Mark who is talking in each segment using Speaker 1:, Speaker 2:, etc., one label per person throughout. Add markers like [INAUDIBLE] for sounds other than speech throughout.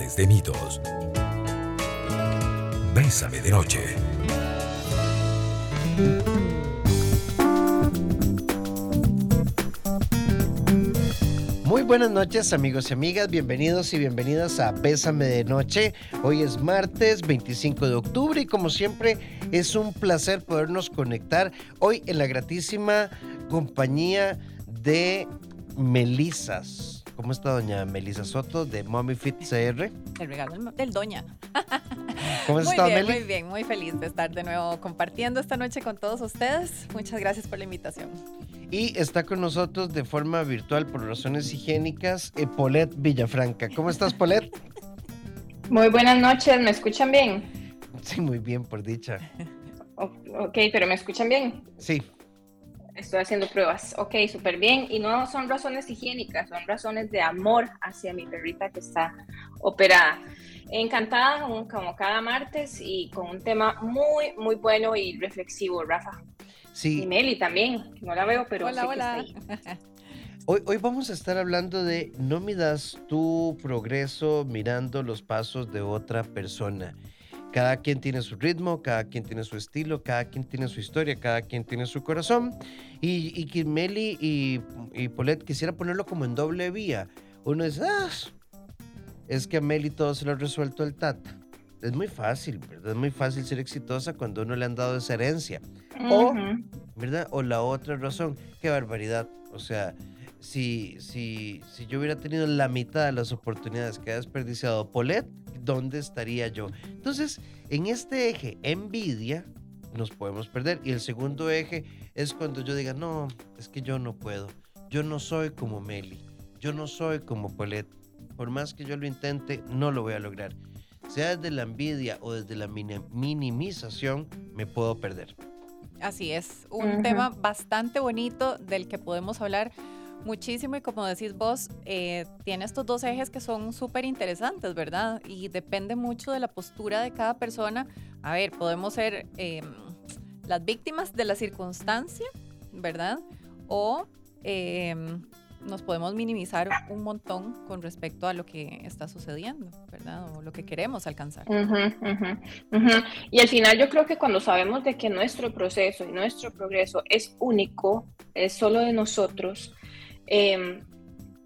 Speaker 1: de mitos. Bésame de noche.
Speaker 2: Muy buenas noches amigos y amigas, bienvenidos y bienvenidas a Bésame de Noche. Hoy es martes 25 de octubre y como siempre es un placer podernos conectar hoy en la gratísima compañía de Melisas. ¿Cómo está doña Melisa Soto de Mommy Fit CR?
Speaker 3: El regalo del doña. [LAUGHS]
Speaker 2: ¿Cómo
Speaker 3: muy
Speaker 2: está,
Speaker 3: bien,
Speaker 2: Meli?
Speaker 3: muy bien, muy feliz de estar de nuevo compartiendo esta noche con todos ustedes. Muchas gracias por la invitación.
Speaker 2: Y está con nosotros de forma virtual por razones higiénicas eh, Paulette Villafranca. ¿Cómo estás, Paulette? [LAUGHS]
Speaker 4: Muy buenas noches, ¿me escuchan bien?
Speaker 2: Sí, muy bien, por dicha.
Speaker 4: O- ok, pero ¿me escuchan bien?
Speaker 2: Sí,
Speaker 4: Estoy haciendo pruebas. Ok, súper bien. Y no son razones higiénicas, son razones de amor hacia mi perrita que está operada. Encantada, como- cada martes, y con un tema muy, muy bueno y reflexivo, Rafa. Y
Speaker 2: sí.
Speaker 4: Meli también, no la veo, pero
Speaker 3: hola,
Speaker 4: sé que
Speaker 3: hola.
Speaker 4: está ahí. [LAUGHS]
Speaker 2: Hoy, hoy vamos a estar hablando de no midas tu progreso mirando los pasos de otra persona. Cada quien tiene su ritmo, cada quien tiene su estilo, cada quien tiene su historia, cada quien tiene su corazón. Y, y que Meli y, y Paulette quisiera ponerlo como en doble vía. Uno dice, ah, es que a Meli todo se lo ha resuelto el tata. Es muy fácil, ¿verdad? Es muy fácil ser exitosa cuando uno le han dado esa herencia. O-. ¿verdad? O la otra razón, qué barbaridad. O sea, si, si, si yo hubiera tenido la mitad de las oportunidades que ha desperdiciado Polet, ¿dónde estaría yo? Entonces, en este eje, envidia, nos podemos perder. Y el segundo eje es cuando yo diga, no, es que yo no puedo. Yo no soy como Meli. Yo no soy como Polet. Por más que yo lo intente, no lo voy a lograr. Sea desde la envidia o desde la mini- minimización, me puedo perder.
Speaker 3: Así es, un tema bastante bonito del que podemos hablar muchísimo y como decís vos, eh, tiene estos dos ejes que son súper interesantes, ¿verdad? Y depende mucho de la postura de cada persona. A ver, podemos ser eh, las víctimas de la circunstancia, ¿verdad? O eh, nos podemos minimizar un montón con respecto a lo que está sucediendo, ¿verdad? O lo que queremos alcanzar.
Speaker 4: Ujú, ujú, ujú. Y al final yo creo que cuando sabemos de que nuestro proceso y nuestro progreso es único, es solo de nosotros, em,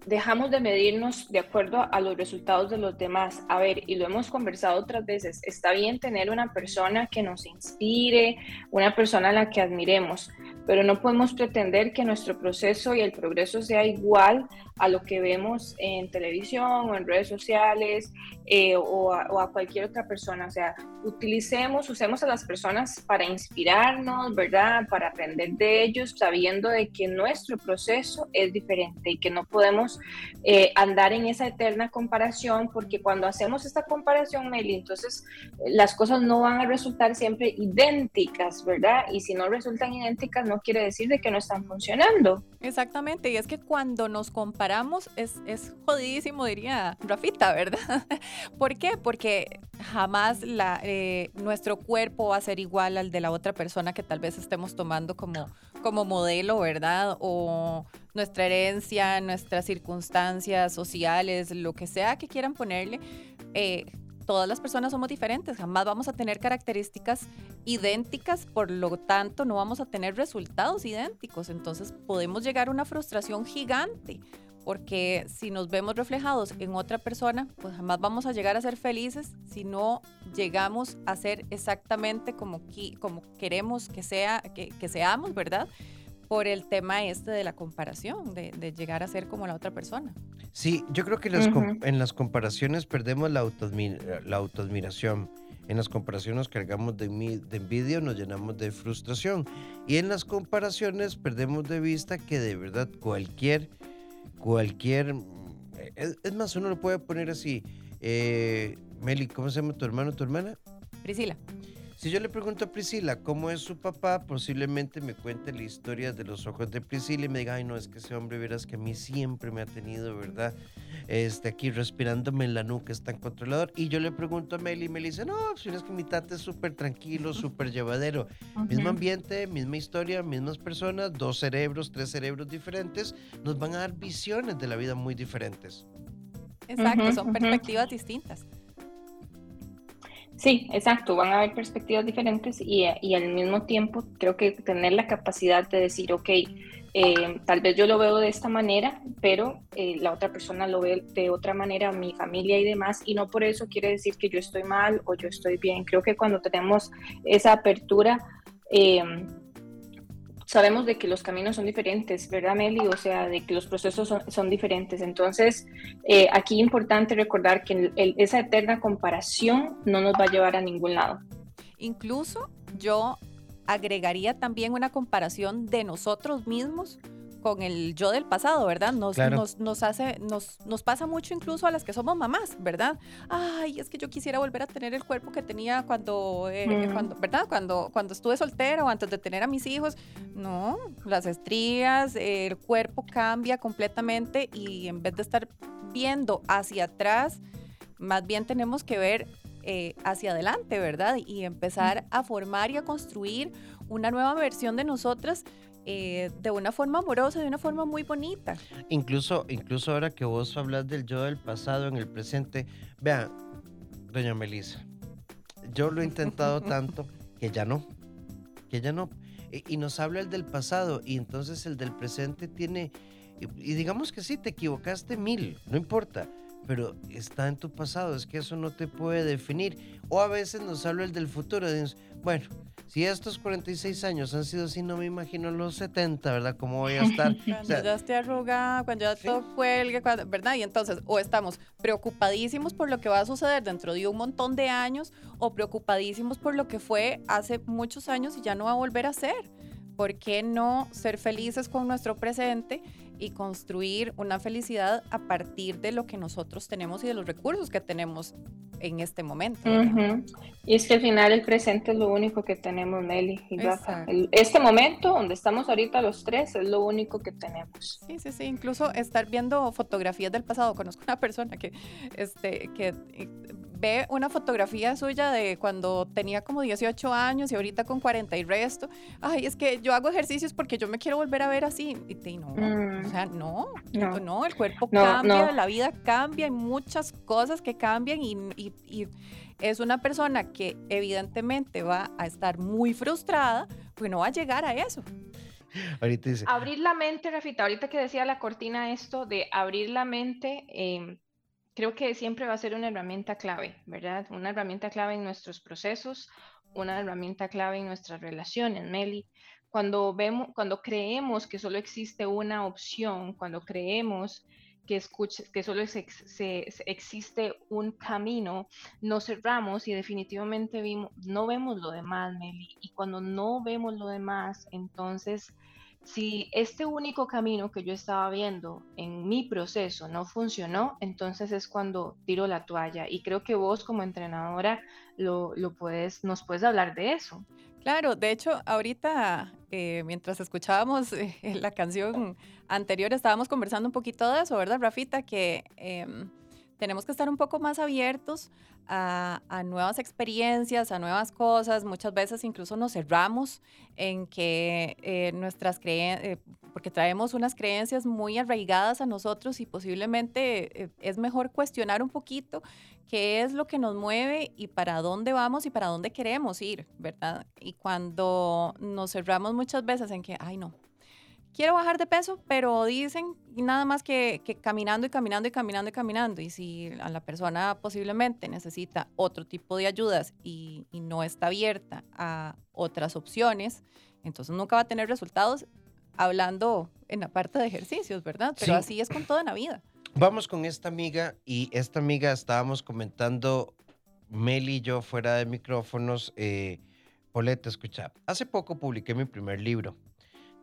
Speaker 4: dejamos de medirnos de acuerdo a los resultados de los demás. A ver, y lo hemos conversado otras veces, está bien tener una persona que nos inspire, una persona a la que admiremos, pero no podemos pretender que nuestro proceso y el progreso sea igual a lo que vemos en televisión o en redes sociales eh, o, a, o, a, cualquier otra persona. O sea, utilicemos, usemos a las personas para inspirarnos, ¿verdad? Para aprender de ellos, sabiendo de que nuestro proceso es diferente y que no podemos eh, andar en esa eterna comparación, porque cuando hacemos esta comparación, Meli, entonces eh, las cosas no van a resultar siempre idénticas, ¿verdad? Y si no resultan idénticas, no quiere decir de que no están funcionando.
Speaker 3: Exactamente, y es que cuando nos comparamos es, es jodidísimo, diría Rafita, ¿verdad? [LAUGHS] ¿Por qué? Porque jamás la, eh, nuestro cuerpo va a ser igual al de la otra persona que tal vez estemos tomando como, como modelo, ¿verdad? O nuestra herencia, nuestras circunstancias sociales, lo que sea que quieran ponerle. Eh, todas las personas somos diferentes, jamás vamos a tener características idénticas, por lo tanto no vamos a tener resultados idénticos, entonces podemos llegar a una frustración gigante, porque si nos vemos reflejados en otra persona, pues jamás vamos a llegar a ser felices si no llegamos a ser exactamente como, como queremos que, sea, que, que seamos, ¿verdad? Por el tema este de la comparación, de, de, llegar a ser como la otra persona.
Speaker 2: Sí, yo creo que las, uh -huh. en las comparaciones perdemos la, autoadmir la autoadmiración. En las comparaciones nos cargamos de, de envidia, nos llenamos de frustración. Y en las comparaciones perdemos de vista que de verdad cualquier, cualquier, es, es más, uno lo puede poner así. Eh, Meli, ¿cómo se llama tu hermano, tu hermana?
Speaker 3: Priscila.
Speaker 2: Si yo le pregunto a Priscila cómo es su papá, posiblemente me cuente la historia de los ojos de Priscila y me diga, ay no, es que ese hombre, verás que a mí siempre me ha tenido, ¿verdad? Este, aquí respirándome en la nuca, es tan controlador. Y yo le pregunto a Meli y me dice, no, si no es que mi tata es súper tranquilo, [LAUGHS] súper llevadero. Mismo ambiente, misma historia, mismas personas, dos cerebros, tres cerebros diferentes, nos van a dar visiones de la vida muy diferentes.
Speaker 3: Exacto, son perspectivas distintas.
Speaker 4: Sí, exacto, van a haber perspectivas diferentes y, y, al mismo tiempo creo que tener la capacidad de decir, ok, eh, tal vez yo lo veo de esta manera, pero eh, la otra persona lo ve de otra manera, mi familia y demás, y no por eso quiere decir que yo estoy mal o yo estoy bien. Creo que cuando tenemos esa apertura, eh, sabemos de que los caminos son diferentes, ¿verdad, Meli? O sea, de que los procesos son, diferentes. Entonces, eh, aquí importante recordar que esa eterna comparación no nos va a llevar a ningún lado.
Speaker 3: Incluso yo agregaría también una comparación de nosotros mismos con el yo del pasado, ¿verdad? Nos, nos, hace, nos, nos pasa mucho incluso a las que somos mamás, ¿verdad? Ay, es que yo quisiera volver a tener el cuerpo que tenía cuando, eh, mm. cuando ¿verdad? Cuando, cuando estuve soltera o antes de tener a mis hijos. No, las estrías, el cuerpo cambia completamente y en vez de estar viendo hacia atrás, más bien tenemos que ver eh, hacia adelante, ¿verdad? Y empezar a formar y a construir una nueva versión de nosotras eh, de una forma amorosa, de una forma muy bonita.
Speaker 2: Incluso, incluso ahora que vos hablas del yo del pasado en el presente, vean, doña Melissa, yo lo he intentado [LAUGHS] tanto que ya no, que ya no. Y, nos habla el del pasado y entonces el del presente tiene, y, digamos que sí, te equivocaste mil, no importa, pero está en tu pasado, es que eso no te puede definir. O a veces nos habla el del futuro, bueno, si estos 46 años han sido así, no me imagino los 70, ¿verdad? ¿Cómo voy a [LAUGHS] estar?
Speaker 3: cuando ya esté arrugada, cuando ya todo cuelgue, ¿verdad? Y entonces, o estamos preocupadísimos por lo que va a suceder dentro de un montón de años, o preocupadísimos por lo que fue hace muchos años y ya no va a volver a ser. ¿Por qué no ser felices con nuestro presente y construir una felicidad a partir de lo que nosotros tenemos y de los recursos que tenemos en este momento.
Speaker 4: Y es que al final el presente es lo único que tenemos, Nelly y Rafa. este momento donde estamos ahorita los tres es lo único que tenemos.
Speaker 3: Sí, sí, sí. Incluso estar viendo fotografías del pasado. Conozco una persona que, este, que ve una fotografía suya de cuando tenía como 18 años y ahorita con 40 y resto. Ay, es que yo hago ejercicios porque yo me quiero volver a ver así. Y, no, o sea, mm. no, no, el cuerpo cambia, la vida cambia, hay muchas cosas que cambian y, y, es una persona que evidentemente va a estar muy frustrada porque no va a llegar a eso.
Speaker 4: Ahorita dice. Abrir la mente, Rafita, ahorita que decía la cortina esto de abrir la mente, eh, creo que siempre va a ser una herramienta clave, ¿verdad? Una herramienta clave en nuestros procesos, una herramienta clave en nuestras relaciones, Meli. Cuando, vemos, cuando creemos que solo existe una opción, cuando creemos que, que solo existe un camino, nos cerramos y definitivamente no vemos lo demás, Meli. Y cuando no vemos lo demás, entonces si este único camino que yo estaba viendo en mi proceso no funcionó, entonces es cuando tiro la toalla. Y creo que vos como entrenadora lo, puedes, nos puedes hablar de eso.
Speaker 3: Claro, de hecho, ahorita, eh, mientras escuchábamos eh, [LAUGHS] la canción anterior, estábamos conversando un poquito de eso, ¿verdad, Rafita? Que em, tenemos que estar un poco más abiertos a, nuevas experiencias, a nuevas cosas. Muchas veces incluso nos cerramos en que eh, nuestras creencias, eh, porque traemos unas creencias muy arraigadas a nosotros y posiblemente eh, es mejor cuestionar un poquito qué es lo que nos mueve y para dónde vamos y para dónde queremos ir, ¿verdad? Y cuando nos cerramos muchas veces en que, ay no, quiero bajar de peso, pero dicen nada más que, caminando y caminando y caminando y caminando. Y si a la persona posiblemente necesita otro tipo de ayudas y, no está abierta a otras opciones, entonces nunca va a tener resultados hablando en la parte de ejercicios, ¿verdad? Pero así es con toda la vida.
Speaker 2: Vamos con esta amiga y esta amiga estábamos comentando, Meli y yo fuera de micrófonos, eh, Poleta, escucha, hace poco publiqué mi primer libro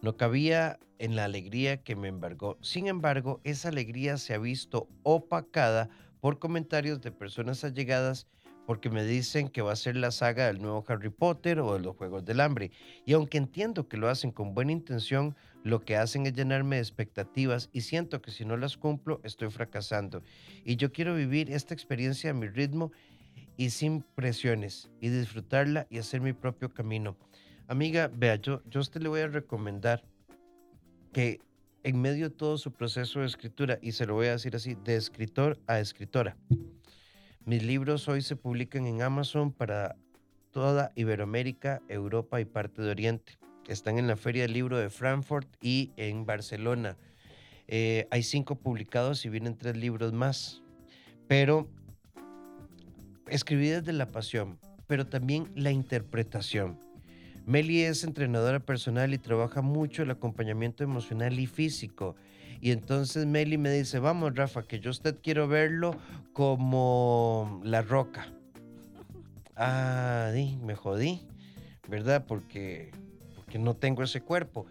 Speaker 2: no cabía en la alegría que me embargó. Sin embargo, esa alegría se ha visto opacada por comentarios de personas allegadas porque me dicen que va a ser la saga del nuevo Harry Potter o de los Juegos del Hambre. Y aunque entiendo que lo hacen con buena intención, lo que hacen es llenarme de expectativas y siento que si no las cumplo estoy fracasando. Y yo quiero vivir esta experiencia a mi ritmo y sin presiones y disfrutarla y hacer mi propio camino. Amiga, vea, yo, yo a usted le voy a recomendar que en medio de todo su proceso de escritura, y se lo voy a decir así, de escritor a escritora. Mis libros hoy se publican en Amazon para toda Iberoamérica, Europa y parte de Oriente. Están en la Feria del Libro de Frankfurt y en Barcelona. Eh, hay cinco publicados y vienen tres libros más. Pero escribí desde la pasión, pero también la interpretación. Meli es entrenadora personal y trabaja mucho el acompañamiento emocional y físico. Y entonces Meli me dice, vamos Rafa, que yo usted quiero verlo como la roca. Ah, di, me jodí, ¿verdad? Porque, porque no tengo ese cuerpo.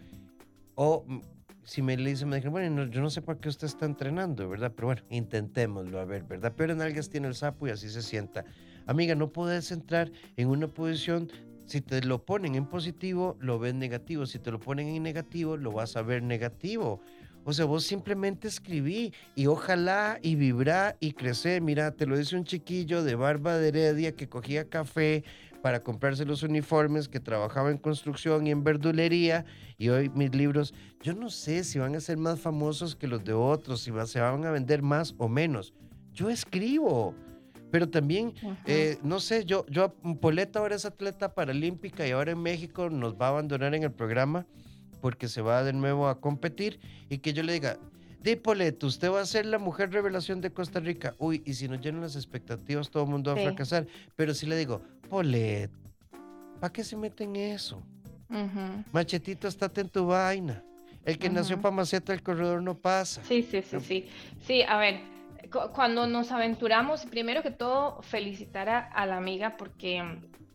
Speaker 2: O mm, si me dice, me dijeron, bueno, yo no sé por qué usted está entrenando, ¿verdad? Pero bueno, intentémoslo, a ver, ¿verdad? Pero en algas tiene el sapo y así se sienta. Amiga, no puedes entrar en una posición si te lo ponen en positivo, lo ves negativo. Si te lo ponen en negativo, lo vas a ver negativo. O sea, vos simplemente escribí y ojalá y vibra y crecer. Mira, te lo dice un chiquillo de barba de heredia que cogía café para comprarse los uniformes, que trabajaba en construcción y en verdulería. Y hoy mis libros, yo no sé si van a ser más famosos que los de otros, si se van a vender más o menos. Yo escribo. Pero también, eh, no sé, yo, yo, Poleta ahora es atleta paralímpica y ahora en México nos va a abandonar en el programa porque se va de nuevo a competir y que yo le diga, Di Poleta, usted va a ser la mujer revelación de Costa Rica. Uy, y si no llenan las expectativas, todo el mundo va a fracasar. Pero si le digo, Polet, ¿para qué se meten en eso? Machetito, estate en tu vaina. El que nació para maceta, el corredor no pasa.
Speaker 4: Sí, sí, sí, sí. Sí, a ver, cuando nos aventuramos, primero que todo, felicitar a, la amiga porque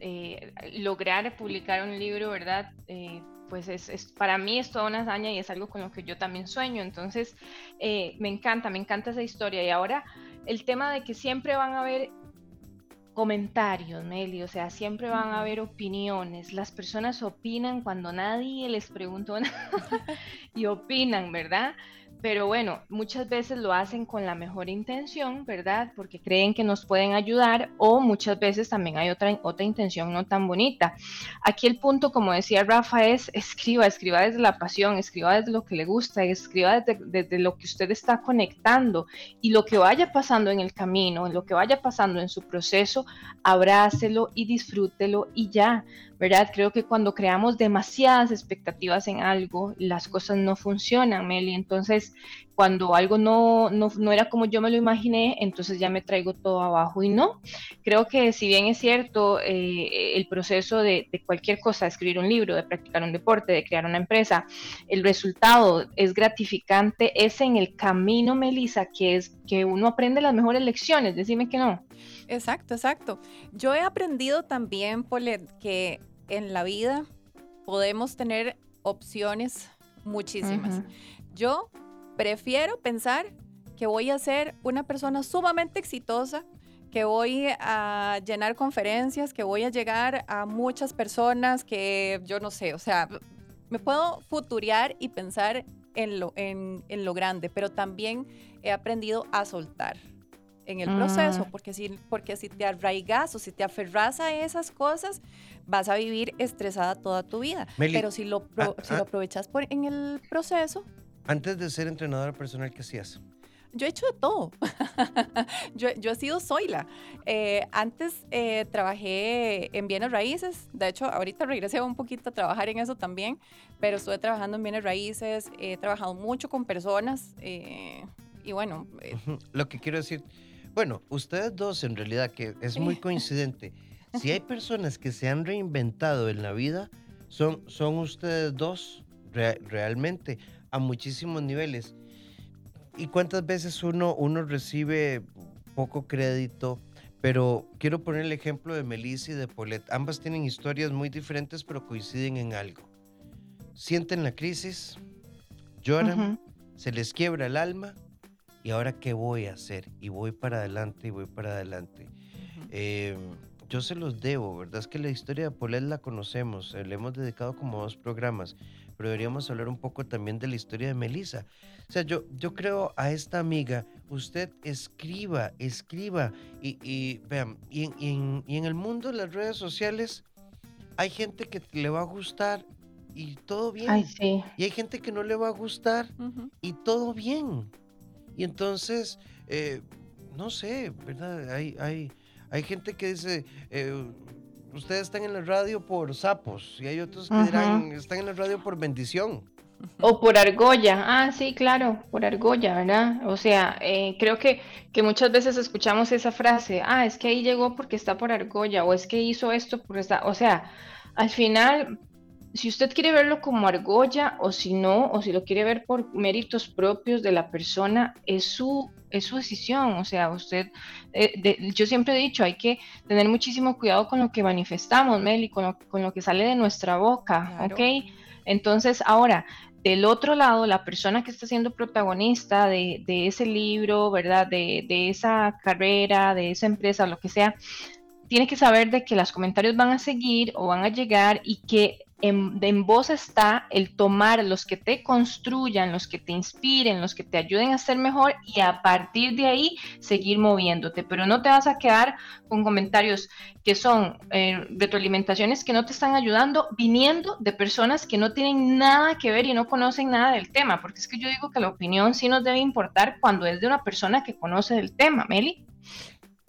Speaker 4: eh, lograr publicar un libro, ¿verdad? Eh, pues es, para mí es toda una hazaña y es algo con lo que yo también sueño. Entonces, eh, me encanta, me encanta esa historia. Y ahora, el tema de que siempre van a haber comentarios, Meli, o sea, siempre van a haber opiniones. Las personas opinan cuando nadie les preguntó [LAUGHS] nada y opinan, ¿verdad? Pero bueno, muchas veces lo hacen con la mejor intención, ¿verdad? Porque creen que nos pueden ayudar o muchas veces también hay otra, otra intención no tan bonita. Aquí el punto, como decía Rafa, es escriba, escriba desde la pasión, escriba desde lo que le gusta, escriba desde, desde lo que usted está conectando y lo que vaya pasando en el camino, lo que vaya pasando en su proceso, abrácelo y disfrútelo y ya. ¿Verdad? Creo que cuando creamos demasiadas expectativas en algo, las cosas no funcionan, Meli. Entonces, cuando algo no, no, era como yo me lo imaginé, entonces ya me traigo todo abajo. Y no, creo que si bien es cierto eh, el proceso de, cualquier cosa, escribir un libro, de practicar un deporte, de crear una empresa, el resultado es gratificante, es en el camino, Melissa, que es que uno aprende las mejores lecciones. Decime que no.
Speaker 3: Exacto, exacto. Yo he aprendido también, Polet, que en la vida podemos tener opciones muchísimas. Yo prefiero pensar que voy a ser una persona sumamente exitosa, que voy a llenar conferencias, que voy a llegar a muchas personas, que yo no sé, o sea, me puedo futurear y pensar en lo, en, en lo grande, pero también he aprendido a soltar en el proceso, mm. porque si, porque si te arraigas o si te aferras a esas cosas, vas a vivir estresada toda tu vida. Pero si lo, ah, si lo ah. aprovechas por, en el proceso.
Speaker 2: Antes de ser entrenadora personal, ¿qué hacías?
Speaker 3: Yo he hecho de todo. [LAUGHS] yo, yo, he sido Zoila. Eh, antes eh, trabajé en bienes raíces. De hecho, ahorita regresé un poquito a trabajar en eso también. Pero estuve trabajando en bienes raíces. He trabajado mucho con personas. Eh, y bueno.
Speaker 2: Lo que quiero decir, bueno, ustedes dos en realidad, que es muy [LAUGHS] coincidente. Si hay personas que se han reinventado en la vida, son, son ustedes dos realmente a muchísimos niveles. ¿Y cuántas veces uno, uno recibe poco crédito? Pero quiero poner el ejemplo de Melissa y de Paulette. Ambas tienen historias muy diferentes, pero coinciden en algo. Sienten la crisis, lloran, se les quiebra el alma ¿y ahora qué voy a hacer? Y voy para adelante y voy para adelante. Em, yo se los debo, ¿verdad? Es que la historia de Paulette la conocemos, eh, le hemos dedicado como dos programas, pero deberíamos hablar un poco también de la historia de Melissa. O sea, yo, yo creo a esta amiga, usted escriba, escriba, y, y vean, y en, y en el mundo de las redes sociales hay gente que le va a gustar y todo bien.
Speaker 4: Ay, sí.
Speaker 2: Y hay gente que no le va a gustar
Speaker 3: Ujú.
Speaker 2: y todo bien. Y entonces, eh, no sé, ¿verdad? Hay, hay, hay gente que dice, eh, ustedes están en la radio por sapos y hay otros que
Speaker 4: Ajá.
Speaker 2: dirán, están en la radio por bendición.
Speaker 4: O por argolla. Ah, sí, claro, por argolla, ¿verdad? O sea, eh, creo que, que muchas veces escuchamos esa frase, ah, es que ahí llegó porque está por argolla, o es que hizo esto porque está, o sea, al final, si usted quiere verlo como argolla o si no, o si lo quiere ver por méritos propios de la persona, es su, es su decisión. O sea, usted, eh, de- yo siempre he dicho, hay que tener muchísimo cuidado con lo que manifestamos, Meli, con lo, con lo que sale de nuestra boca,
Speaker 3: Claro.
Speaker 4: ¿ok? Entonces, ahora, del otro lado, la persona que está siendo protagonista de, de ese libro, ¿verdad? De, de esa carrera, de esa empresa, lo que sea, tiene que saber de que los comentarios van a seguir o van a llegar y que en, vos está el tomar los que te construyan, los que te inspiren, los que te ayuden a ser mejor y a partir de ahí seguir moviéndote. Pero no te vas a quedar con comentarios que son eh, retroalimentaciones que no te están ayudando, viniendo de personas que no tienen nada que ver y no conocen nada del tema, porque es que yo digo que la opinión sí nos debe importar cuando es de una persona que conoce del tema, Meli.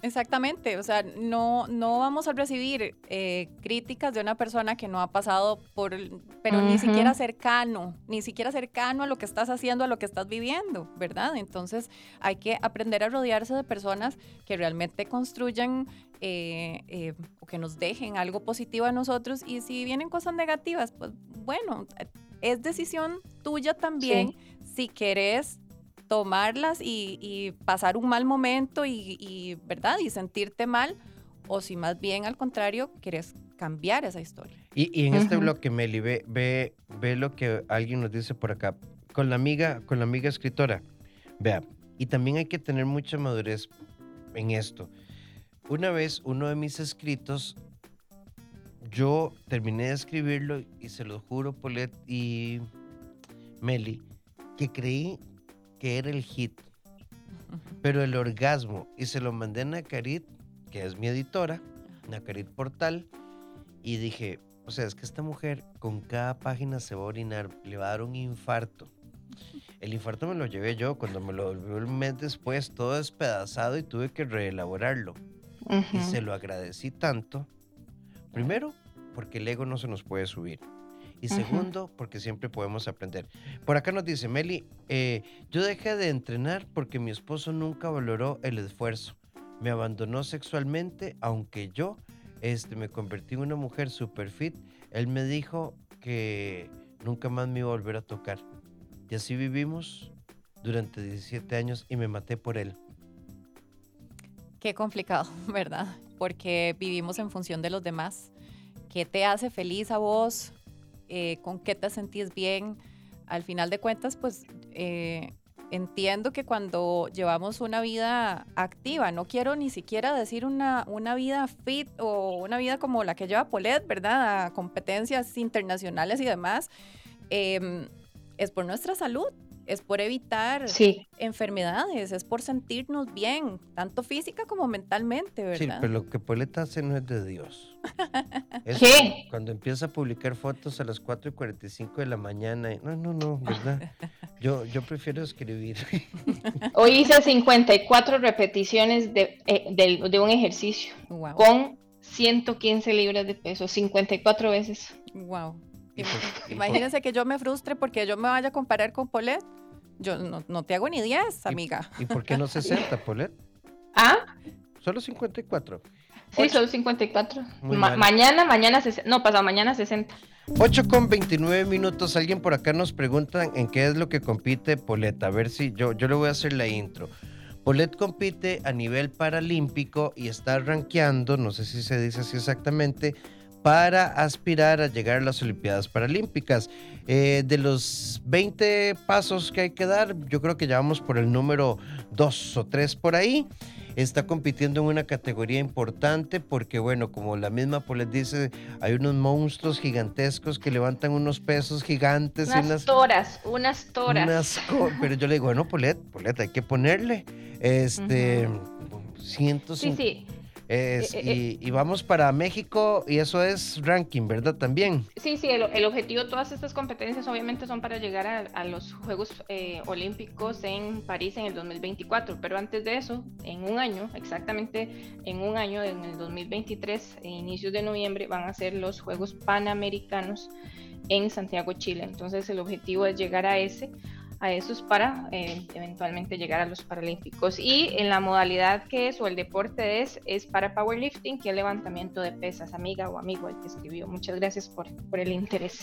Speaker 3: Exactamente, o sea, no, no vamos a recibir eh, críticas de una persona que no ha pasado por, pero ni siquiera cercano, ni siquiera cercano a lo que estás haciendo, a lo que estás viviendo, ¿verdad? Entonces hay que aprender a rodearse de personas que realmente construyan eh, eh, o que nos dejen algo positivo a nosotros y si vienen cosas negativas, pues bueno, es decisión tuya también si querés tomarlas y, y pasar un mal momento y, y, ¿verdad? Y sentirte mal, o si más bien al contrario, quieres cambiar esa historia.
Speaker 2: Y, y en este
Speaker 4: Ujú.
Speaker 2: bloque, Meli, ve, ve, ve lo que alguien nos dice por acá. Con la amiga, con la amiga escritora. Vea, y también hay que tener mucha madurez en esto. Una vez, uno de mis escritos, yo terminé de escribirlo y se lo juro, Polet y Meli, que creí que era el hit, pero el orgasmo, y se lo mandé a Nakarit, que es mi editora, Nakarit Portal, y dije, o sea, es que esta mujer con cada página se va a orinar, le va a dar un infarto. El infarto me lo llevé yo cuando me lo volvió un mes después, todo despedazado y tuve que reelaborarlo. Y
Speaker 4: Ujú.
Speaker 2: se lo agradecí tanto. Primero, porque el ego no se nos puede subir. Y segundo, porque siempre podemos aprender. Por acá nos dice Meli, eh, yo dejé de entrenar porque mi esposo nunca valoró el esfuerzo. Me abandonó sexualmente, aunque yo este, me convertí en una mujer super fit. Él me dijo que nunca más me iba a volver a tocar. Y así vivimos durante 17 años y me maté por él.
Speaker 3: Qué complicado, [LAUGHS] ¿verdad? Porque vivimos en función de los demás. ¿Qué te hace feliz a vos? Eh, ¿Con qué te sentís bien? Al final de cuentas, pues eh, entiendo que cuando llevamos una vida activa, no quiero ni siquiera decir una, una vida fit o una vida como la que lleva Polet, ¿verdad? A competencias internacionales y demás, em, es por nuestra salud, es por evitar
Speaker 4: Sí,
Speaker 3: enfermedades, es por sentirnos bien, tanto física como mentalmente,
Speaker 2: Sí,
Speaker 3: ¿verdad?
Speaker 2: pero lo que Poleta hace no es de Dios. [LAUGHS] Es
Speaker 4: ¿Qué?
Speaker 2: Cuando empieza a publicar fotos a las 4 y 45 de la mañana. y- No, no, no, ¿verdad? [LAUGHS] Yo, yo prefiero escribir. [LAUGHS]
Speaker 4: hoy hice 54 repeticiones de, eh, del- de un ejercicio
Speaker 3: Wow,
Speaker 4: con 115 libras de peso, 54 veces.
Speaker 3: wow.
Speaker 2: Y [LAUGHS] y por-
Speaker 3: Imagínense que yo me frustre porque yo me vaya a comparar con Polet. Yo no, no te hago ni 10, amiga.
Speaker 2: ¿Y por qué no 60, Polet? [LAUGHS]
Speaker 4: Ah,
Speaker 2: Solo 54.
Speaker 4: sí, solo 54.
Speaker 2: Muy
Speaker 4: Ma-
Speaker 2: mal.
Speaker 4: mañana, mañana, 60. no, pasado mañana 60.
Speaker 2: 8 con 29 minutos. Alguien por acá nos pregunta en qué es lo que compite Polet. A ver si yo, yo le voy a hacer la intro. Polet compite a nivel paralímpico y está rankeando, no sé si se dice así exactamente, para aspirar a llegar a las Olimpiadas Paralímpicas. Eh, de los 20 pasos que hay que dar, yo creo que ya vamos por el número 2 o 3 por ahí. Está compitiendo en una categoría importante porque, bueno, como la misma Polet dice, hay unos monstruos gigantescos que levantan unos pesos gigantes y
Speaker 4: Unas
Speaker 2: unas
Speaker 4: toras, unas toras.
Speaker 2: unas pero yo le digo, bueno, Polet, Polet, hay que ponerle este
Speaker 4: Sí,
Speaker 2: 150.
Speaker 4: sí.
Speaker 2: Es, eh, eh, y, vamos para México y eso es ranking, ¿verdad? También.
Speaker 4: Sí, sí, el, objetivo de todas estas competencias obviamente son para llegar a, los Juegos eh, Olímpicos en París en el 2024, pero antes de eso, en un año, exactamente en un año, en el 2023, a inicios de noviembre, van a ser los Juegos Panamericanos en Santiago, Chile. Entonces el objetivo es llegar a ese a esos para eh, eventualmente llegar a los Paralímpicos. Y en la modalidad que es o el deporte es, es para powerlifting, que es levantamiento de pesas, amiga o amigo el que escribió. Muchas gracias por, por el interés.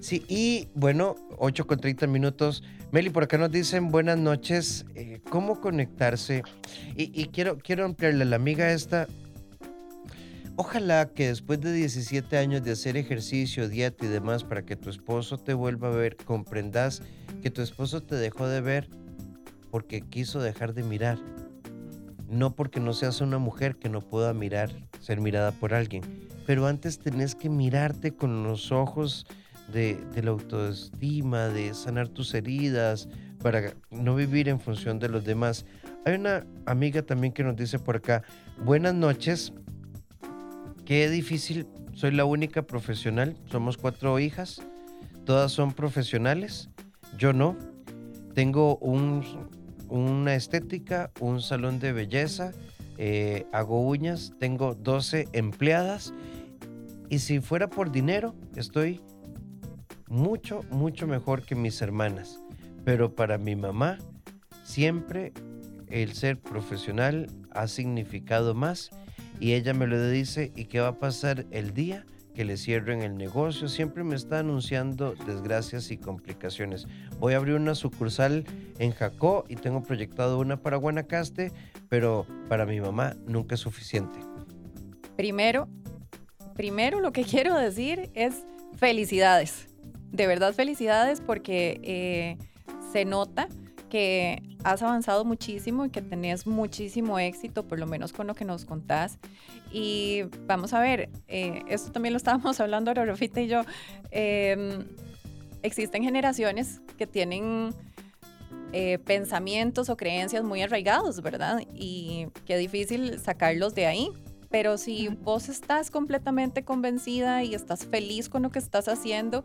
Speaker 2: Sí, y bueno, 8 con 30 minutos. Meli, por acá nos dicen buenas noches. Eh, ¿Cómo conectarse? Y, y, quiero, quiero ampliarle a la amiga esta. Ojalá que después de 17 años de hacer ejercicio, dieta y demás, para que tu esposo te vuelva a ver, comprendas que tu esposo te dejó de ver porque quiso dejar de mirar. No porque no seas una mujer que no pueda mirar, ser mirada por alguien. Pero antes tenés que mirarte con los ojos de, la autoestima, de sanar tus heridas, para no vivir en función de los demás. Hay una amiga también que nos dice por acá, buenas noches, qué difícil, soy la única profesional, somos cuatro hijas, todas son profesionales yo no. Tengo una estética, un salón de belleza, eh, hago uñas, tengo 12 empleadas y si fuera por dinero estoy mucho, mucho mejor que mis hermanas. Pero para mi mamá siempre el ser profesional ha significado más y ella me lo dice y qué va a pasar el día que le cierren el negocio. Siempre me está anunciando desgracias y complicaciones. Voy a abrir una sucursal en Jacó y tengo proyectado una para Guanacaste, pero para mi mamá nunca es suficiente.
Speaker 3: Primero, primero lo que [LAUGHS] quiero decir es felicidades. De verdad felicidades porque eh, se nota que has avanzado muchísimo y que tenés muchísimo éxito, por lo menos con lo que nos contás. Y vamos a ver, eh, esto también lo estábamos [LAUGHS] hablando ahora, Rafita y yo. Em, existen generaciones que tienen eh, pensamientos o creencias muy arraigados, ¿verdad? Y qué difícil sacarlos de ahí. Pero si vos estás completamente convencida y estás feliz con lo que estás haciendo,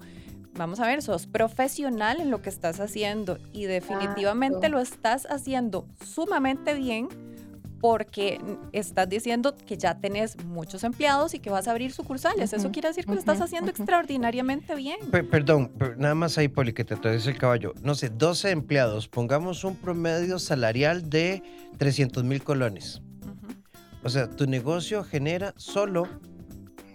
Speaker 3: vamos a ver, sos profesional en lo que estás haciendo y definitivamente lo estás haciendo sumamente bien porque estás diciendo que ya tenés muchos empleados y que vas a abrir sucursales. Eso quiere decir que lo estás haciendo extraordinariamente bien.
Speaker 2: perdón, nada más ahí, Poli, que te traes el caballo. No sé, 12 empleados, pongamos un promedio salarial de 300 mil colones. O sea, tu negocio genera solo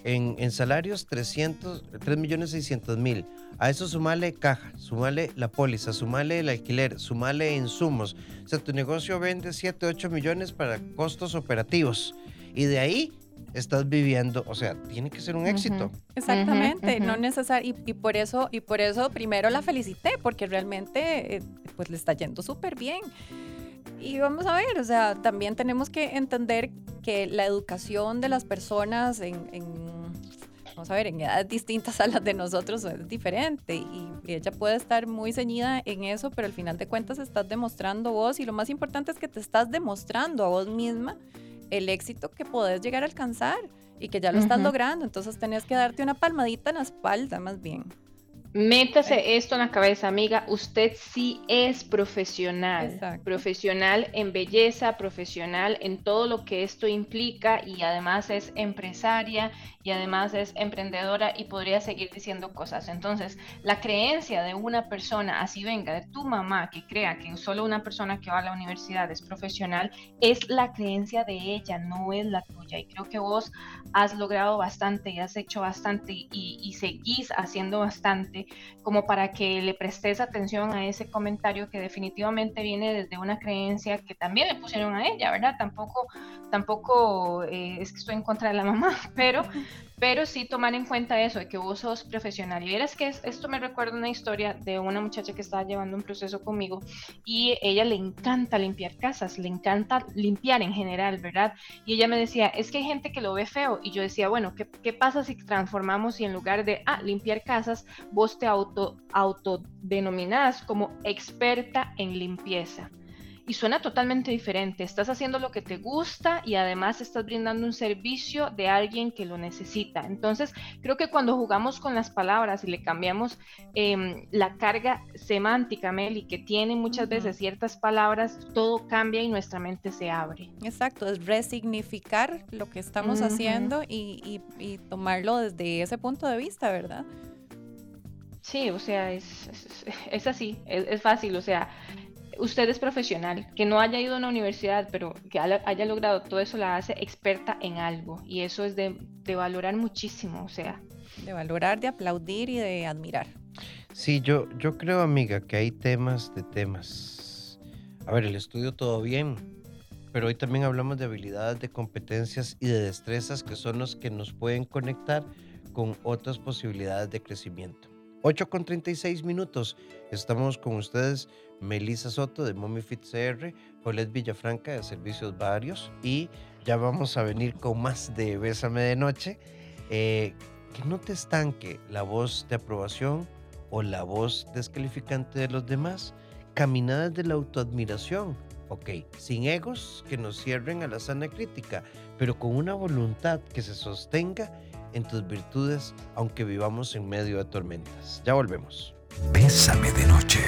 Speaker 2: en, en salarios 300, 3 millones 600 mil. A eso sumale caja, sumale la póliza, sumale el alquiler, sumale insumos. O sea, tu negocio vende 7, 8 millones para costos operativos. Y de ahí estás viviendo, o sea, tiene que ser un éxito.
Speaker 3: Exactamente, no necesario y, por eso y por eso primero la felicité porque realmente eh, pues le está yendo súper bien. Y vamos a ver, o sea, también tenemos que entender que la educación de las personas en vamos a ver, en edades distintas a las de nosotros es diferente y, ella puede estar muy ceñida en eso, pero al final de cuentas estás demostrando vos y lo más importante es que te estás demostrando a vos misma el éxito que podés llegar a alcanzar y que ya lo estás logrando, entonces tenés que darte una palmadita en la espalda más bien.
Speaker 4: Métase esto en la cabeza, amiga. Usted sí es profesional. Profesional en belleza, profesional en todo lo que esto implica y además es empresaria y además es emprendedora y podría seguir diciendo cosas. Entonces, la creencia de una persona, así venga, de tu mamá, que crea que solo una persona que va a la universidad es profesional, es la creencia de ella, no es la tuya. Y creo que vos has logrado bastante y has hecho bastante y, y seguís haciendo bastante como para que le prestes atención a ese comentario que definitivamente viene desde una creencia que también le pusieron a ella, ¿verdad? Tampoco, tampoco eh, es que estoy en contra de la mamá, [LAUGHS] pero pero sí tomar en cuenta eso, de que vos sos profesional. Y verás que esto me recuerda una historia de una muchacha que estaba llevando un proceso conmigo y ella le encanta limpiar casas, le encanta limpiar en general, ¿verdad? Y ella me decía, es que hay gente que lo ve feo. Y yo decía, bueno, ¿qué, pasa si transformamos y en lugar de, ah, limpiar casas, vos te auto, autodenominás como experta en limpieza? Y suena totalmente diferente. Estás haciendo lo que te gusta y además estás brindando un servicio de alguien que lo necesita. Entonces, creo que cuando jugamos con las palabras y le cambiamos em, la carga semántica, Meli, que tiene muchas veces ciertas palabras, todo cambia y nuestra mente se abre.
Speaker 3: Exacto, es resignificar lo que estamos haciendo y, tomarlo desde ese punto de vista, ¿verdad?
Speaker 4: Sí, o sea, es, es, así, es, fácil, o sea, usted es profesional, que no haya ido a una universidad, pero que haya logrado todo eso la hace experta en algo y eso es de, valorar muchísimo, o sea.
Speaker 3: De valorar, de aplaudir y de admirar.
Speaker 2: Sí, yo, yo creo, amiga, que hay temas de temas. A ver, el estudio todo bien, pero hoy también hablamos de habilidades, de competencias y de destrezas que son los que nos pueden conectar con otras posibilidades de crecimiento. 8 con 36 minutos. Estamos con ustedes Melissa Soto de MommyFit CR, Paulette Villafranca de Servicios Varios y ya vamos a venir con más de Bésame de Noche. Eh, que no te estanque la voz de aprobación o la voz descalificante de los demás. Caminadas de la autoadmiración. Ok, sin egos que nos cierren a la sana crítica, pero con una voluntad que se sostenga en tus virtudes, aunque vivamos en medio de tormentas. Ya volvemos.
Speaker 1: Bésame de noche.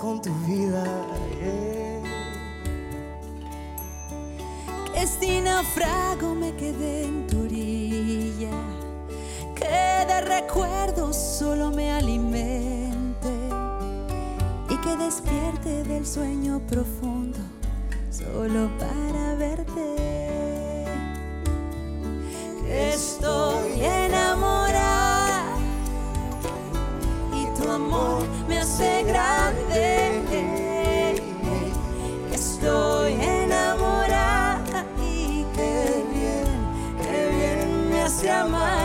Speaker 5: Con
Speaker 6: tu vida.
Speaker 5: Que si naufrago me quedé en tu orilla, que de recuerdos solo me alimente y que despierte del sueño profundo solo para verte. Bien me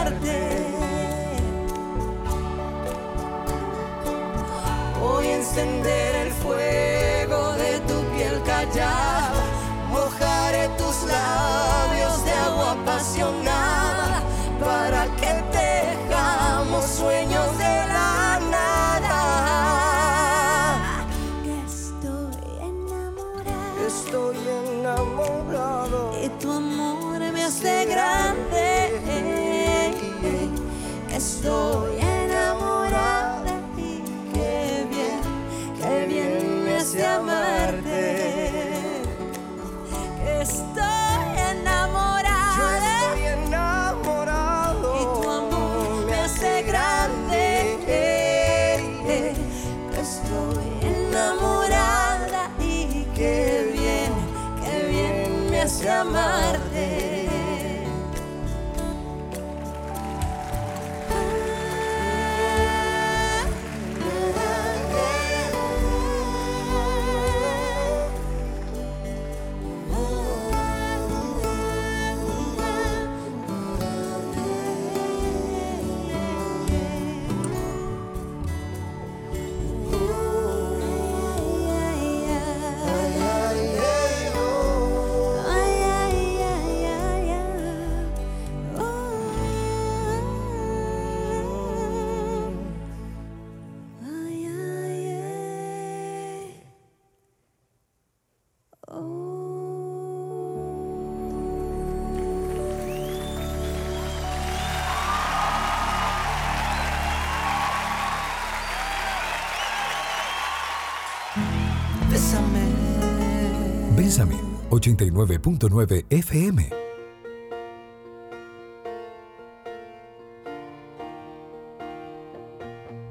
Speaker 5: Bésame
Speaker 1: 89.9 FM.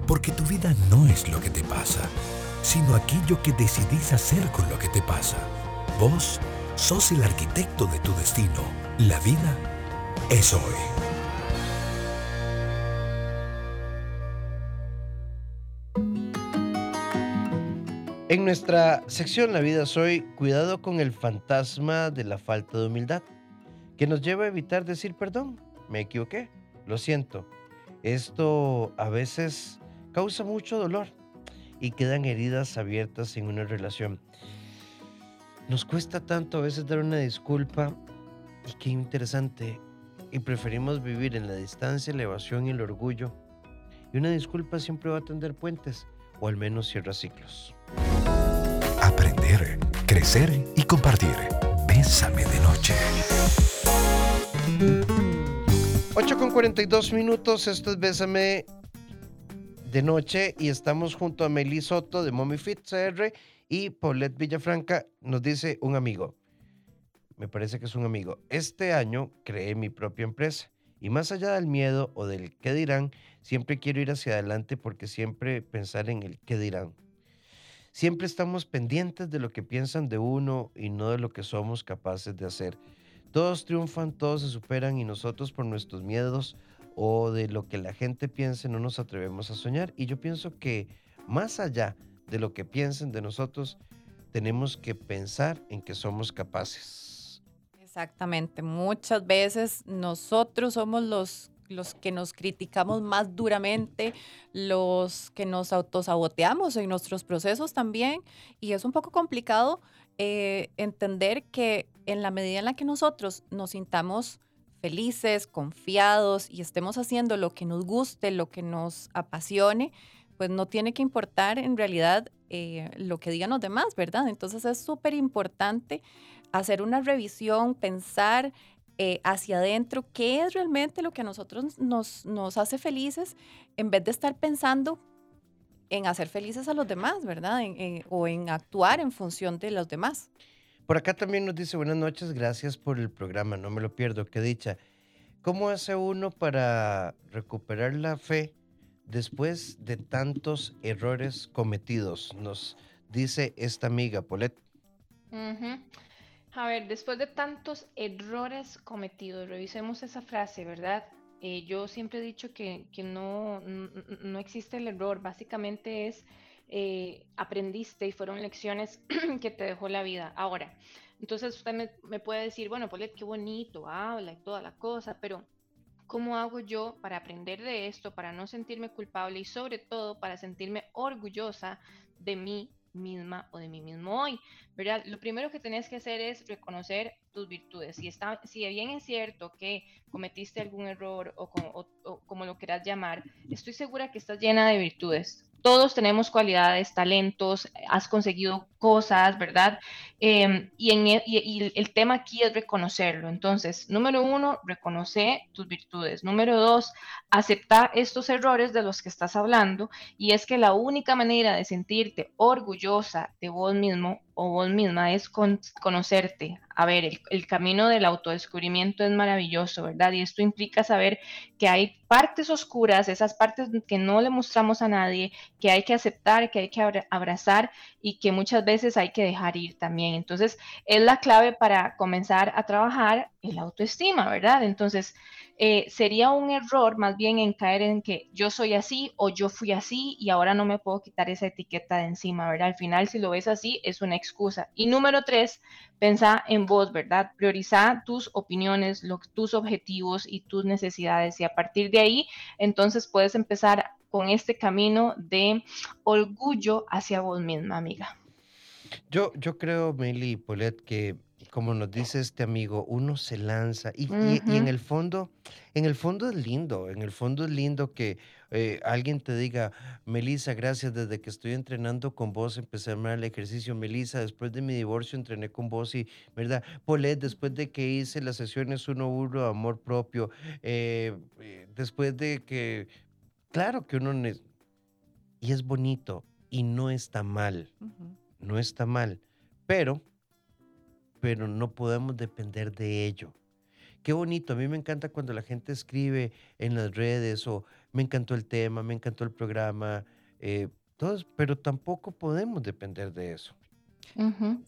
Speaker 1: Porque tu vida no es lo que te pasa, sino aquello que decidís hacer con lo que te pasa. Vos sos el arquitecto de tu destino. La vida es hoy.
Speaker 2: Nuestra sección La vida soy, cuidado con el fantasma de la falta de humildad, que nos lleva a evitar decir perdón, me equivoqué, lo siento. Esto a veces causa mucho dolor y quedan heridas abiertas en una relación. Nos cuesta tanto a veces dar una disculpa y qué interesante. Y preferimos vivir en la distancia, la evasión y el orgullo. Y una disculpa siempre va a tender puentes, o al menos cierra ciclos.
Speaker 1: Aprender, crecer y compartir. Bésame de noche.
Speaker 2: 8 con 42 minutos, esto es Bésame de noche y estamos junto a Meli Soto de Mommy Fit CR y Paulette Villafranca, nos dice un amigo, me parece que es un amigo, este año creé mi propia empresa y más allá del miedo o del qué dirán, siempre quiero ir hacia adelante porque siempre pensar en el qué dirán. Siempre estamos pendientes de lo que piensan de uno y no de lo que somos capaces de hacer. Todos triunfan, todos se superan y nosotros por nuestros miedos o de lo que la gente piense no nos atrevemos a soñar. Y yo pienso que más allá de lo que piensen de nosotros, tenemos que pensar en que somos capaces.
Speaker 3: Exactamente. Muchas veces nosotros somos los, los que nos criticamos más duramente, los que nos autosaboteamos en nuestros procesos también. Y es un poco complicado eh, entender que en la medida en la que nosotros nos sintamos felices, confiados y estemos haciendo lo que nos guste, lo que nos apasione, pues no tiene que importar en realidad eh, lo que digan los demás, ¿verdad? Entonces es súper importante hacer una revisión, pensar eh, hacia adentro qué es realmente lo que a nosotros nos, nos hace felices, en vez de estar pensando en hacer felices a los demás, ¿verdad? En- en- o en actuar en función de los demás.
Speaker 2: Por acá también nos dice buenas noches, gracias por el programa, no me lo pierdo, qué dicha. ¿Cómo hace uno para recuperar la fe después de tantos errores cometidos? Nos dice esta amiga, Polet.
Speaker 4: Ujú. A ver, después de tantos errores cometidos, revisemos esa frase, ¿verdad? Eh, yo siempre he dicho que, que no, no existe el error, básicamente es eh, aprendiste y fueron lecciones [CLEARS THROAT] que te dejó la vida. Ahora, entonces usted me, me puede decir, bueno, Polet, qué bonito, habla y toda la cosa, pero ¿cómo hago yo para aprender de esto, para no sentirme culpable y sobre todo para sentirme orgullosa de mí misma o de mí mismo hoy? ¿verdad? Lo primero que tenés que hacer es reconocer tus virtudes. Si, está, si bien es cierto que cometiste algún error o o como lo quieras llamar, estoy segura que estás llena de virtudes. Todos tenemos cualidades, talentos, has conseguido cosas, ¿verdad? Em, y, en, e, el tema aquí es reconocerlo. Entonces, número uno, reconoce tus virtudes. Número dos, aceptar estos errores de los que estás hablando. Y es que la única manera de sentirte orgullosa de vos mismo o vos misma es conocerte. A ver, el, el, camino del autodescubrimiento es maravilloso, ¿verdad? Y esto implica saber que hay partes oscuras, esas partes que no le mostramos a nadie, que hay que aceptar, que hay que abrazar y que muchas veces hay que dejar ir también. Entonces, es la clave para comenzar a trabajar el autoestima, ¿verdad? Entonces, eh, sería un error más bien en caer en que yo soy así o yo fui así y ahora no me puedo quitar esa etiqueta de encima, ¿verdad? Al final, si lo ves así, es una excusa. Y número tres, pensá en vos, ¿verdad? Prioriza tus opiniones, tus objetivos y tus necesidades y a partir de ahí, entonces puedes empezar con este camino de orgullo hacia vos misma, amiga.
Speaker 2: Yo, yo creo, Meli y Paulette, que como nos dice este amigo, uno se lanza y, en el fondo, en el fondo es lindo, en el fondo es lindo que eh, alguien te diga, Melissa, gracias, desde que estoy entrenando con vos empecé a armar el ejercicio, Melissa, después de mi divorcio entrené con vos y, ¿verdad? Polet, después de que hice las sesiones uno uno de amor propio, eh, eh, después de que, claro que uno, y es bonito y no está mal, no está mal, pero pero no podemos depender de ello. Qué bonito, a mí me encanta cuando la gente escribe en las redes o me encantó el tema, me encantó el programa, eh, todos, pero tampoco podemos depender de eso.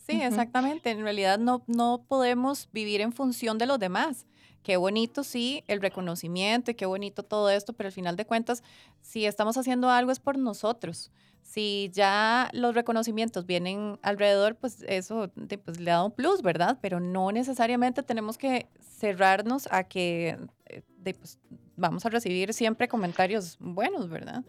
Speaker 3: Sí, exactamente. En realidad no, no podemos vivir en función de los demás. Qué bonito, sí, el reconocimiento y qué bonito todo esto, pero al final de cuentas, si estamos haciendo algo es por nosotros si ya los reconocimientos vienen alrededor, pues eso pues, le da un plus, ¿verdad? Pero no necesariamente tenemos que cerrarnos a que eh, pues, vamos a recibir siempre comentarios buenos, ¿verdad?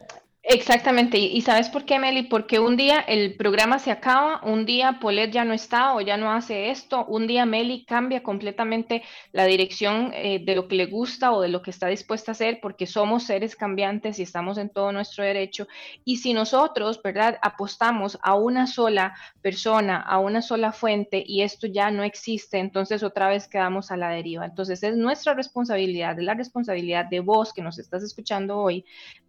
Speaker 4: Exactamente, y, sabes por qué, Meli, porque un día el programa se acaba, un día Polet ya no está o ya no hace esto, un día Meli cambia completamente la dirección eh, de lo que le gusta o de lo que está dispuesta a hacer, porque somos seres cambiantes y estamos en todo nuestro derecho. Y si nosotros, ¿verdad?, apostamos a una sola persona, a una sola fuente, y esto ya no existe, entonces otra vez quedamos a la deriva. Entonces es nuestra responsabilidad, es la responsabilidad de vos que nos estás escuchando hoy,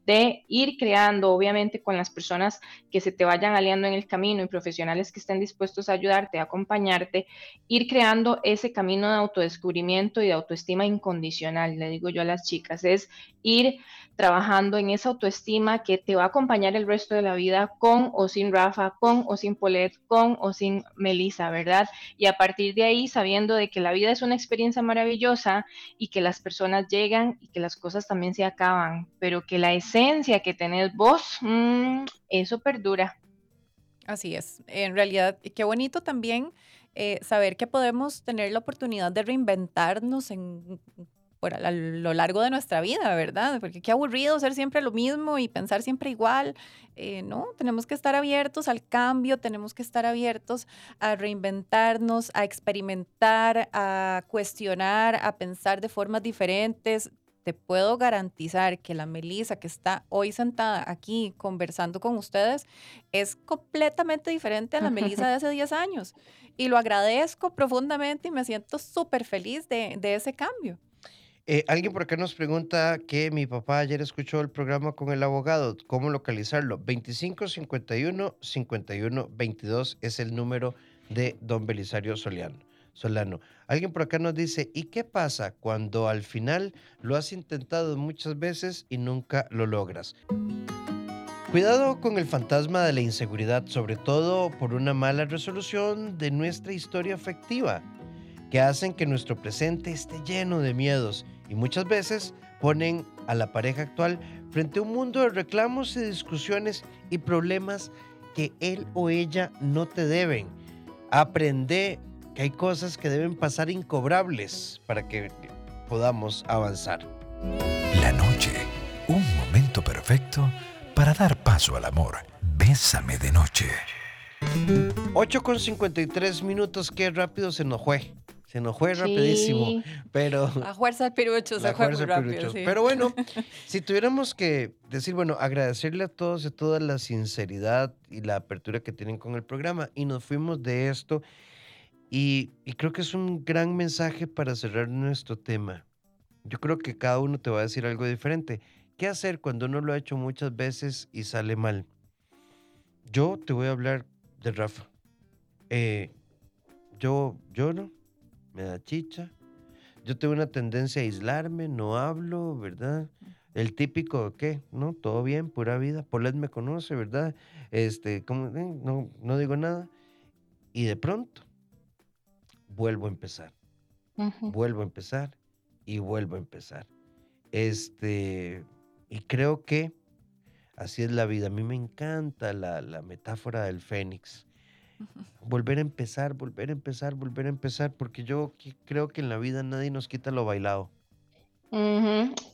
Speaker 4: de ir creando, obviamente, con las personas que se te vayan aliando en el camino y profesionales que estén dispuestos a ayudarte, a acompañarte, ir creando ese camino de autodescubrimiento y de autoestima incondicional, le digo yo a las chicas, es ir trabajando en esa autoestima que te va a acompañar el resto de la vida con o sin Rafa, con o sin Polet, con o sin Melissa, ¿verdad? Y a partir de ahí, sabiendo de que la vida es una experiencia maravillosa y que las personas llegan y que las cosas también se acaban, pero que la esencia que tenés vos, mm, eso perdura.
Speaker 3: Así es. En realidad, qué bonito también eh, saber que podemos tener la oportunidad de reinventarnos en por a, lo largo de nuestra vida, ¿verdad? Porque qué aburrido ser siempre lo mismo y pensar siempre igual. Eh, no, tenemos que estar abiertos al cambio, tenemos que estar abiertos a reinventarnos, a experimentar, a cuestionar, a pensar de formas diferentes. Te puedo garantizar que la Melissa que está hoy sentada aquí conversando con ustedes es completamente diferente a la Melissa de [LAUGHS] hace 10 años. Y lo agradezco profundamente y me siento súper feliz de, de ese cambio.
Speaker 2: Eh, alguien por acá nos pregunta que mi papá ayer escuchó el programa con el abogado, ¿cómo localizarlo? 2551 51 22 es el número de don Belisario Soliano. Solano. Alguien por acá nos dice, ¿y qué pasa cuando al final lo has intentado muchas veces y nunca lo logras? Cuidado con el fantasma de la inseguridad, sobre todo por una mala resolución de nuestra historia afectiva, que hacen que nuestro presente esté lleno de miedos y muchas veces ponen a la pareja actual frente a un mundo de reclamos y discusiones y problemas que él o ella no te deben. Aprende que hay cosas que deben pasar incobrables para que podamos avanzar.
Speaker 1: La noche, un momento perfecto para dar paso al amor. Bésame de noche.
Speaker 2: 8 con 53 minutos, qué rápido se nos fue. Se nos fue rapidísimo, pero...
Speaker 3: A fuerza del pirucho se fue muy rápido.
Speaker 2: pirucho.
Speaker 3: sí.
Speaker 2: Pero bueno, [LAUGHS] si tuviéramos que decir, bueno, agradecerle a todos y a toda la sinceridad y la apertura que tienen con el programa. Y nos fuimos de esto. Y, y creo que es un gran mensaje para cerrar nuestro tema. Yo creo que cada uno te va a decir algo diferente. ¿Qué hacer cuando uno lo ha hecho muchas veces y sale mal? Yo te voy a hablar de Rafa. Eh, yo lloro, me da chicha. Yo tengo una tendencia a aislarme, no hablo, ¿verdad? El típico, ¿qué? ¿No? Todo bien, pura vida. Polet me conoce, ¿verdad? Este. Eh, No, no digo nada. Y de pronto, vuelvo a empezar, vuelvo a empezar y vuelvo a empezar. Este, y creo que así es la vida. A mí me encanta la, la metáfora del fénix volver a empezar, volver a empezar, volver a empezar, porque yo creo que en la vida nadie nos quita lo bailado.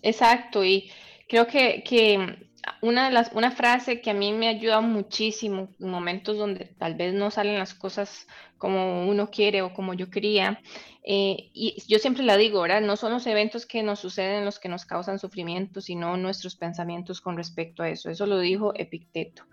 Speaker 4: Exacto, y creo que, que una de las, una frase que a mí me ayuda muchísimo en momentos donde tal vez no salen las cosas como uno quiere o como yo quería, eh, y yo siempre la digo, ¿verdad? No son los eventos que nos suceden los que nos causan sufrimiento, sino nuestros pensamientos con respecto a eso. Eso lo dijo Epicteto.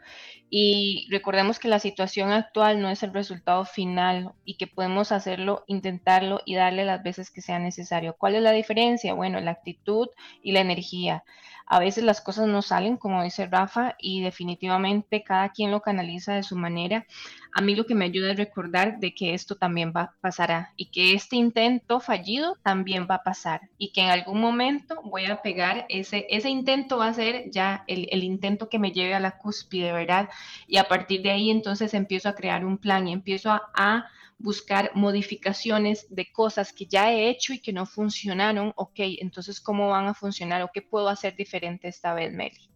Speaker 4: Y recordemos que la situación actual no es el resultado final y que podemos hacerlo, intentarlo y darle las veces que sea necesario. ¿Cuál es la diferencia? Bueno, la actitud y la energía. A veces las cosas no salen, como dice Rafa, y definitivamente cada quien lo canaliza de su manera. A mí lo que me ayuda es recordar de que esto también va pasará y que este intento fallido también va a pasar y que en algún momento voy a pegar ese, ese intento va a ser ya el, el intento que me lleve a la cúspide, ¿verdad? Y a partir de ahí entonces empiezo a crear un plan y empiezo a, a buscar modificaciones de cosas que ya he hecho y que no funcionaron. Ok, entonces, ¿cómo van a funcionar o qué puedo hacer diferente esta vez, Meli?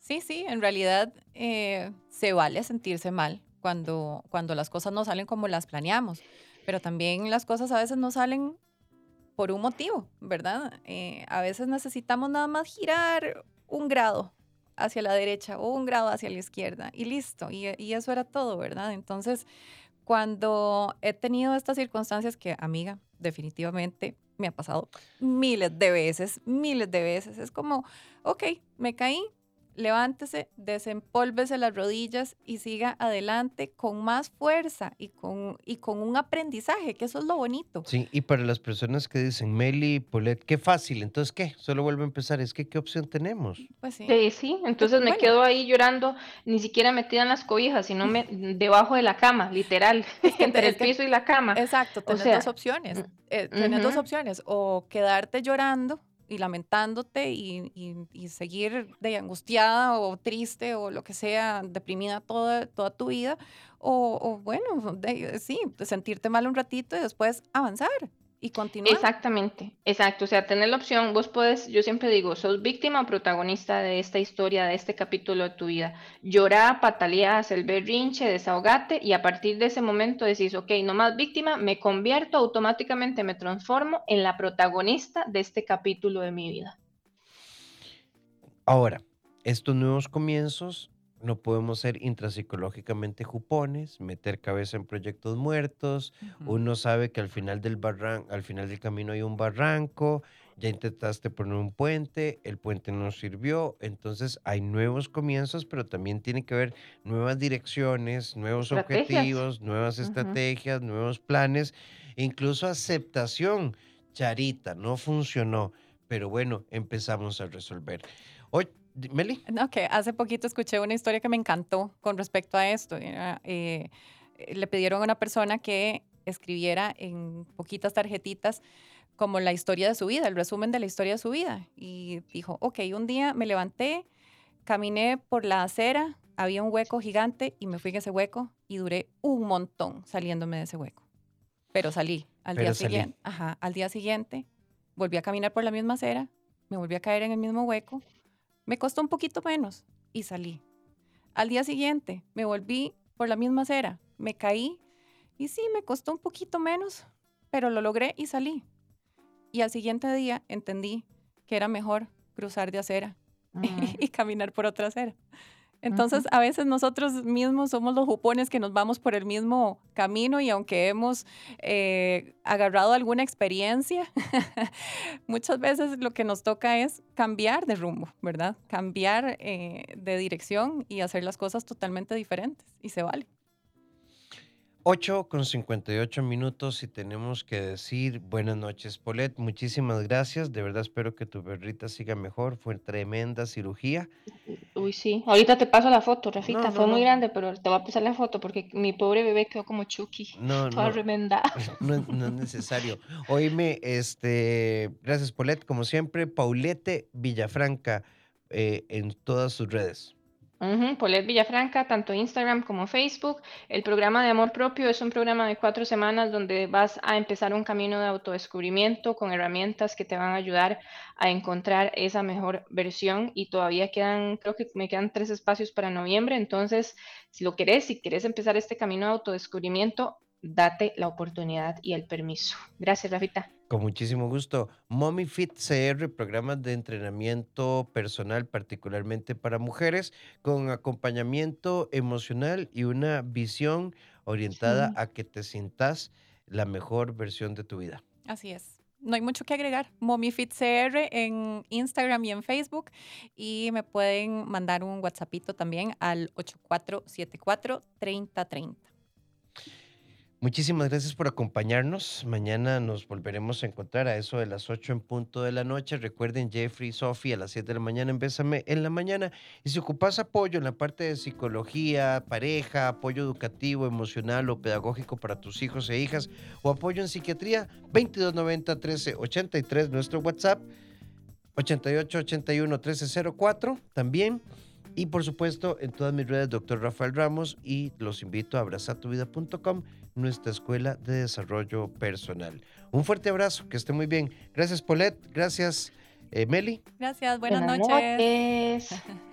Speaker 3: Sí, sí, en realidad eh, se vale sentirse mal cuando, cuando las cosas no salen como las planeamos, pero también las cosas a veces no salen por un motivo, ¿verdad? Eh, a veces necesitamos nada más girar un grado hacia la derecha o un grado hacia la izquierda y listo, y, y eso era todo, ¿verdad? Entonces, cuando he tenido estas circunstancias que, amiga, definitivamente me ha pasado miles de veces, miles de veces, es como, ok, me caí, levántese, desempólvese las rodillas y siga adelante con más fuerza y con, y con un aprendizaje, que eso es lo bonito.
Speaker 2: Sí, y para las personas que dicen, Meli, Polet, qué fácil, entonces, ¿qué? Solo vuelvo a empezar, es que, ¿qué opción tenemos?
Speaker 3: Pues sí.
Speaker 4: Sí, sí, entonces me quedo ahí llorando, ni siquiera metida en las cobijas, sino me, [LAUGHS] debajo de la cama, literal, [LAUGHS] entre
Speaker 3: es
Speaker 4: el piso y la cama.
Speaker 3: Exacto, tenés
Speaker 4: sea,
Speaker 3: dos opciones.
Speaker 4: mm,
Speaker 3: eh, tenés dos opciones, o quedarte llorando y lamentándote y, y- seguir de angustiada o triste o lo que sea, deprimida toda, toda tu vida, o, o bueno, de- sí, sentirte mal un ratito y después avanzar y continuar.
Speaker 4: Exactamente, exacto. O sea, tener la opción, vos puedes, yo siempre digo, sos víctima o protagonista de esta historia, de este capítulo de tu vida. Llorá, patalea, haz el berrinche, desahogate y a partir de ese momento decís, ok, no más víctima, me convierto automáticamente, me transformo en la protagonista de este capítulo de mi vida.
Speaker 2: Ahora, estos nuevos comienzos no podemos ser intrapsicológicamente jupones, meter cabeza en proyectos muertos. Uno sabe que al final del barran al final del camino hay un barranco, ya intentaste poner un puente, el puente no sirvió, entonces hay nuevos comienzos, pero también tiene que haber nuevas direcciones, nuevos objetivos, nuevas estrategias, nuevos planes, incluso aceptación. Charita, no funcionó, pero bueno, empezamos a resolver. Di- Meli,
Speaker 3: No, que hace poquito escuché una historia que me encantó con respecto a esto. Eh, eh, le pidieron a una persona que escribiera en poquitas tarjetitas como la historia de su vida, el resumen de la historia de su vida. Y dijo, ok, un día me levanté, caminé por la acera, había un hueco gigante y me fui en ese hueco y duré un montón saliéndome de ese hueco. Pero salí al
Speaker 2: Pero
Speaker 3: día
Speaker 2: salí.
Speaker 3: siguiente. Ajá, al día siguiente volví a caminar por la misma acera, me volví a caer en el mismo hueco, me costó un poquito menos y salí. Al día siguiente me volví por la misma acera, me caí y sí, me costó un poquito menos, pero lo logré y salí. Y al siguiente día entendí que era mejor cruzar de acera [LAUGHS] y caminar por otra acera. Entonces, a veces nosotros mismos somos los jupones que nos vamos por el mismo camino y aunque hemos eh, agarrado alguna experiencia, [LAUGHS] muchas veces lo que nos toca es cambiar de rumbo, ¿verdad? Cambiar eh, de dirección y hacer las cosas totalmente diferentes y se vale.
Speaker 2: 8 con 58 minutos y tenemos que decir buenas noches, Polet. Muchísimas gracias. De verdad espero que tu perrita siga mejor. Fue tremenda cirugía.
Speaker 4: Uy, sí. Ahorita te paso la foto, Rafita. Fue muy grande, pero te voy a pasar la foto porque mi pobre bebé quedó como Chucky.
Speaker 2: No, [LAUGHS]
Speaker 4: toda
Speaker 2: no. [LAUGHS] No, no es necesario. Oíme, este, gracias, Polet. Como siempre, Paulette Villafranca eh, en todas sus redes.
Speaker 4: Ujú, Paulette Villafranca, tanto Instagram como Facebook. El programa de amor propio es un programa de cuatro semanas donde vas a empezar un camino de autodescubrimiento con herramientas que te van a ayudar a encontrar esa mejor versión y todavía quedan, creo que me quedan tres espacios para noviembre. Entonces, si lo querés, si quieres empezar este camino de autodescubrimiento, date la oportunidad y el permiso. Gracias, Rafita.
Speaker 2: Con muchísimo gusto. Mommy Fit CR, programas de entrenamiento personal, particularmente para mujeres, con acompañamiento emocional y una visión orientada
Speaker 3: Sí.
Speaker 2: a que te sientas la mejor versión de tu vida.
Speaker 3: Así es. No hay mucho que agregar. MommyFitCR en Instagram y en Facebook. Y me pueden mandar un WhatsAppito también al 8474-3030.
Speaker 2: Muchísimas gracias por acompañarnos. Mañana nos volveremos a encontrar a eso de las 8 en punto de la noche. Recuerden, Jeffrey Sophie a las 7 de la mañana en Bésame en la mañana. Y si ocupas apoyo en la parte de psicología, pareja, apoyo educativo, emocional o pedagógico para tus hijos e hijas, o apoyo en psiquiatría, 2290-1383, nuestro WhatsApp, 8881-1304 también. Y por supuesto, en todas mis redes, Dr. Rafael Ramos, y los invito a abrazatuvida.com, nuestra escuela de desarrollo personal. Un fuerte abrazo, que esté muy bien. Gracias, Paulette. Gracias, eh, Meli.
Speaker 3: Gracias, buenas, noches.
Speaker 4: noches. [LAUGHS]